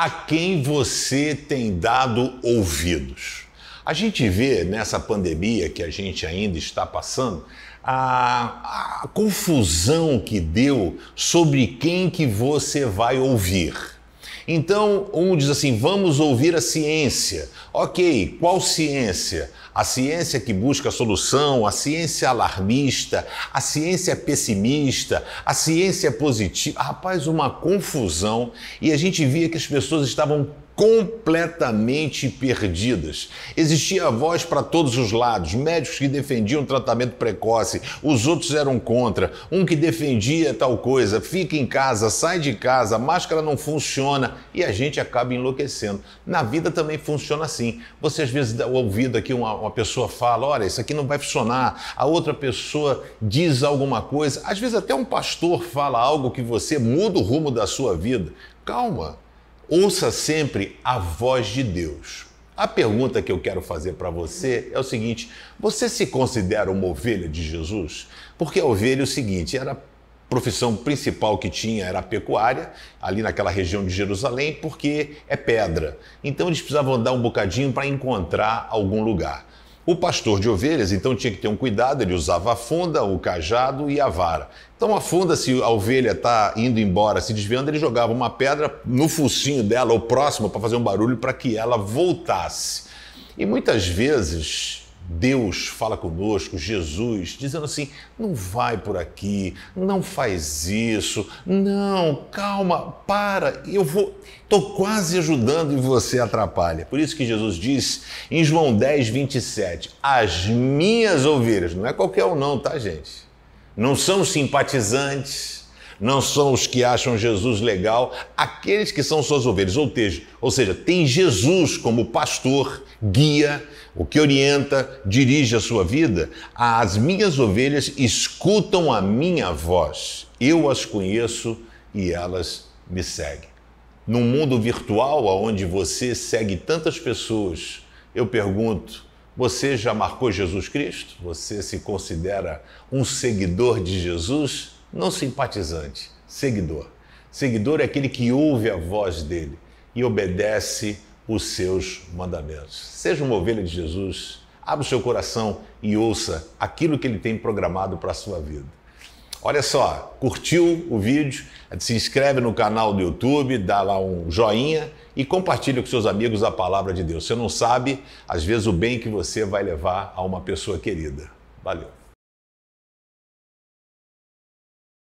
A quem você tem dado ouvidos? A gente vê nessa pandemia que a gente ainda está passando a, a confusão que deu sobre quem que você vai ouvir. Então, um diz assim: vamos ouvir a ciência. Ok, qual ciência? A ciência que busca solução, a ciência alarmista, a ciência pessimista, a ciência positiva. Rapaz, uma confusão. E a gente via que as pessoas estavam completamente perdidas. Existia voz para todos os lados, médicos que defendiam tratamento precoce, os outros eram contra, um que defendia tal coisa, fica em casa, sai de casa, a máscara não funciona e a gente acaba enlouquecendo. Na vida também funciona assim. Você às vezes dá ouvido aqui, uma, uma pessoa fala, olha, isso aqui não vai funcionar, a outra pessoa diz alguma coisa, às vezes até um pastor fala algo que você muda o rumo da sua vida. Calma, Ouça sempre a voz de Deus. A pergunta que eu quero fazer para você é o seguinte: você se considera uma ovelha de Jesus? Porque a ovelha é o seguinte, era a profissão principal que tinha era a pecuária, ali naquela região de Jerusalém, porque é pedra. Então eles precisavam andar um bocadinho para encontrar algum lugar. O pastor de ovelhas, então, tinha que ter um cuidado, ele usava a funda, o cajado e a vara. Então, a funda, se a ovelha está indo embora, se desviando, ele jogava uma pedra no focinho dela, ou próximo, para fazer um barulho, para que ela voltasse. E muitas vezes Deus fala conosco, Jesus, dizendo assim: não vai por aqui, não faz isso, não, calma, para, eu vou, estou quase ajudando e você atrapalha. Por isso que Jesus diz em João 10, 27, as minhas ovelhas, não é qualquer um, não, tá, gente? Não são simpatizantes, não são os que acham Jesus legal, aqueles que são suas ovelhas, ou seja, ou seja, tem Jesus como pastor, guia, o que orienta, dirige a sua vida, as minhas ovelhas escutam a minha voz. Eu as conheço e elas me seguem. Num mundo virtual onde você segue tantas pessoas, eu pergunto: você já marcou Jesus Cristo? Você se considera um seguidor de Jesus? Não simpatizante, seguidor. Seguidor é aquele que ouve a voz dele e obedece os seus mandamentos. Seja uma ovelha de Jesus, abra o seu coração e ouça aquilo que ele tem programado para a sua vida. Olha só, curtiu o vídeo? Se inscreve no canal do YouTube, dá lá um joinha e compartilha com seus amigos a palavra de Deus. Você não sabe, às vezes, o bem que você vai levar a uma pessoa querida. Valeu!